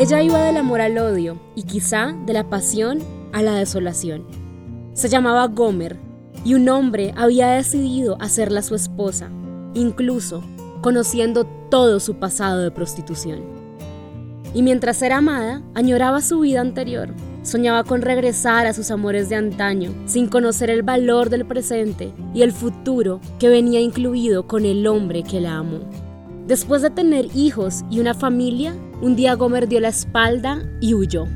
Ella iba del amor al odio y quizá de la pasión a la desolación. Se llamaba Gomer y un hombre había decidido hacerla su esposa, incluso conociendo todo su pasado de prostitución. Y mientras era amada, añoraba su vida anterior, soñaba con regresar a sus amores de antaño, sin conocer el valor del presente y el futuro que venía incluido con el hombre que la amó. Después de tener hijos y una familia, un día Gomer dio la espalda y huyó.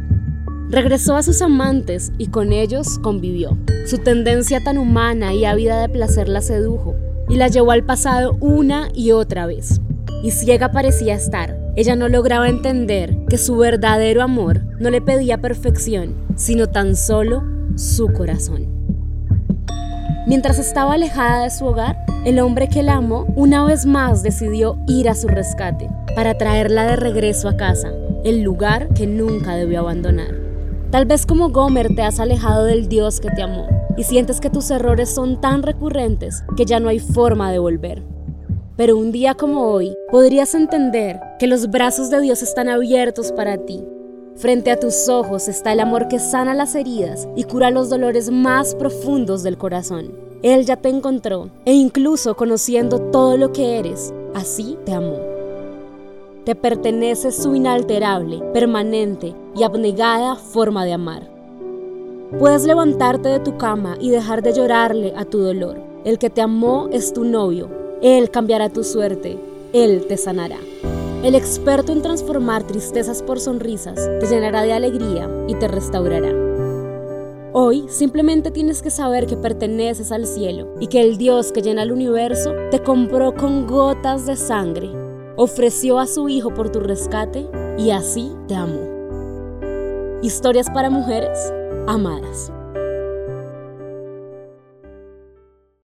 Regresó a sus amantes y con ellos convivió. Su tendencia tan humana y ávida de placer la sedujo y la llevó al pasado una y otra vez. Y ciega parecía estar. Ella no lograba entender que su verdadero amor no le pedía perfección, sino tan solo su corazón. Mientras estaba alejada de su hogar, el hombre que la amó una vez más decidió ir a su rescate para traerla de regreso a casa, el lugar que nunca debió abandonar. Tal vez como Gomer te has alejado del Dios que te amó y sientes que tus errores son tan recurrentes que ya no hay forma de volver. Pero un día como hoy podrías entender que los brazos de Dios están abiertos para ti. Frente a tus ojos está el amor que sana las heridas y cura los dolores más profundos del corazón. Él ya te encontró e incluso conociendo todo lo que eres, así te amó. Te pertenece su inalterable, permanente y abnegada forma de amar. Puedes levantarte de tu cama y dejar de llorarle a tu dolor. El que te amó es tu novio. Él cambiará tu suerte. Él te sanará. El experto en transformar tristezas por sonrisas te llenará de alegría y te restaurará. Hoy simplemente tienes que saber que perteneces al cielo y que el Dios que llena el universo te compró con gotas de sangre, ofreció a su Hijo por tu rescate y así te amó. Historias para mujeres amadas.